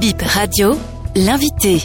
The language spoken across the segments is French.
Bip Radio, l'invité.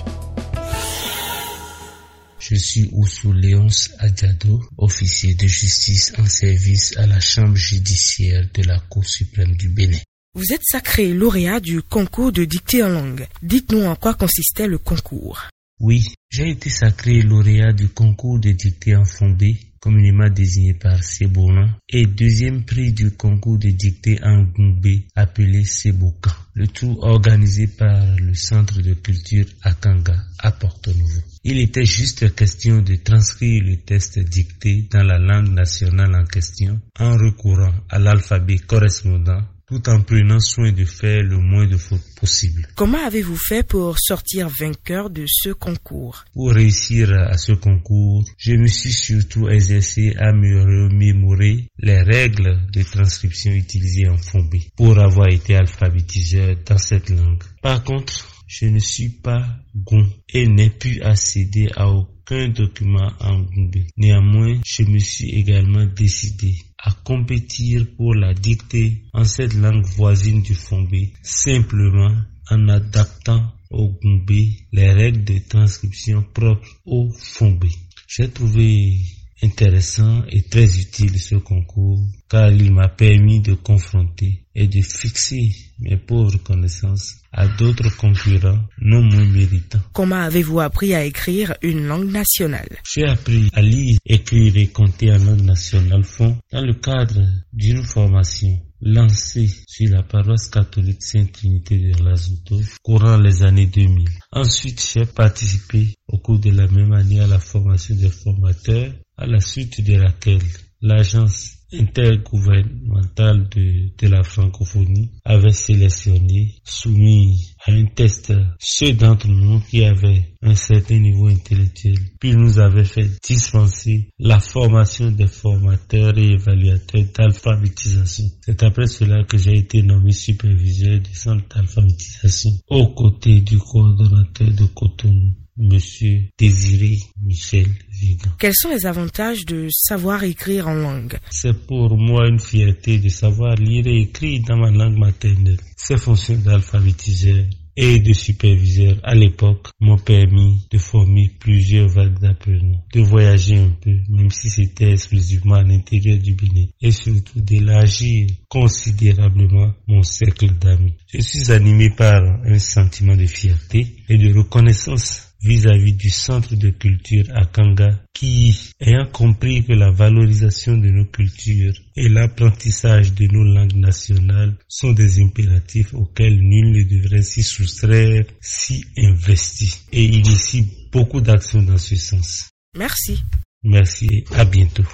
Je suis Oussou Léonce Adjado, officier de justice en service à la Chambre judiciaire de la Cour suprême du Bénin. Vous êtes sacré lauréat du concours de dictée en langue. Dites-nous en quoi consistait le concours. Oui, j'ai été sacré lauréat du concours de dictée en fondé, communément désigné par Sebolan, et deuxième prix du concours de dictée en Goumbé, appelé Sebokan. Le tout organisé par le Centre de culture Akanga à Porto Novo. Il était juste question de transcrire le test dicté dans la langue nationale en question en recourant à l'alphabet correspondant tout en prenant soin de faire le moins de fautes possible. Comment avez-vous fait pour sortir vainqueur de ce concours? Pour réussir à ce concours, je me suis surtout exercé à me remémorer les règles de transcription utilisées en Fombé pour avoir été alphabétiseur dans cette langue. Par contre, je ne suis pas gon et n'ai pu accéder à aucun document en Goumbé. Néanmoins, je me suis également décidé à compétir pour la dictée en cette langue voisine du Fombé, simplement en adaptant au Goumbé les règles de transcription propres au Fombé. J'ai trouvé intéressant et très utile ce concours car il m'a permis de confronter et de fixer mes pauvres connaissances à d'autres concurrents non moins méritants. Comment avez-vous appris à écrire une langue nationale? J'ai appris à lire, écrire et compter en langue nationale fond dans le cadre d'une formation lancée sur la paroisse catholique Sainte-Trinité de Lazuto courant les années 2000. Ensuite, j'ai participé au cours de la même année à la formation des formateurs à la suite de laquelle l'agence intergouvernementale de, la francophonie avait sélectionné, soumis à un test, ceux d'entre nous qui avaient un certain niveau intellectuel, puis nous avait fait dispenser la formation des formateurs et évaluateurs d'alphabétisation. C'est après cela que j'ai été nommé superviseur du centre d'alphabétisation aux côtés du coordonnateur de Cotonou. Monsieur Désiré Michel Vigan. Quels sont les avantages de savoir écrire en langue? C'est pour moi une fierté de savoir lire et écrire dans ma langue maternelle. Ces fonctions d'alphabétiseur et de superviseur à l'époque m'ont permis de former plusieurs vagues d'apprenants, de voyager un peu, même si c'était exclusivement à l'intérieur du Bénin, et surtout d'élargir considérablement mon cercle d'amis. Je suis animé par un sentiment de fierté et de reconnaissance vis-à-vis du centre de culture à Kanga qui, ayant compris que la valorisation de nos cultures et l'apprentissage de nos langues nationales sont des impératifs auxquels nul ne devrait s'y soustraire, s'y investir et initie beaucoup d'actions dans ce sens. Merci. Merci et à bientôt.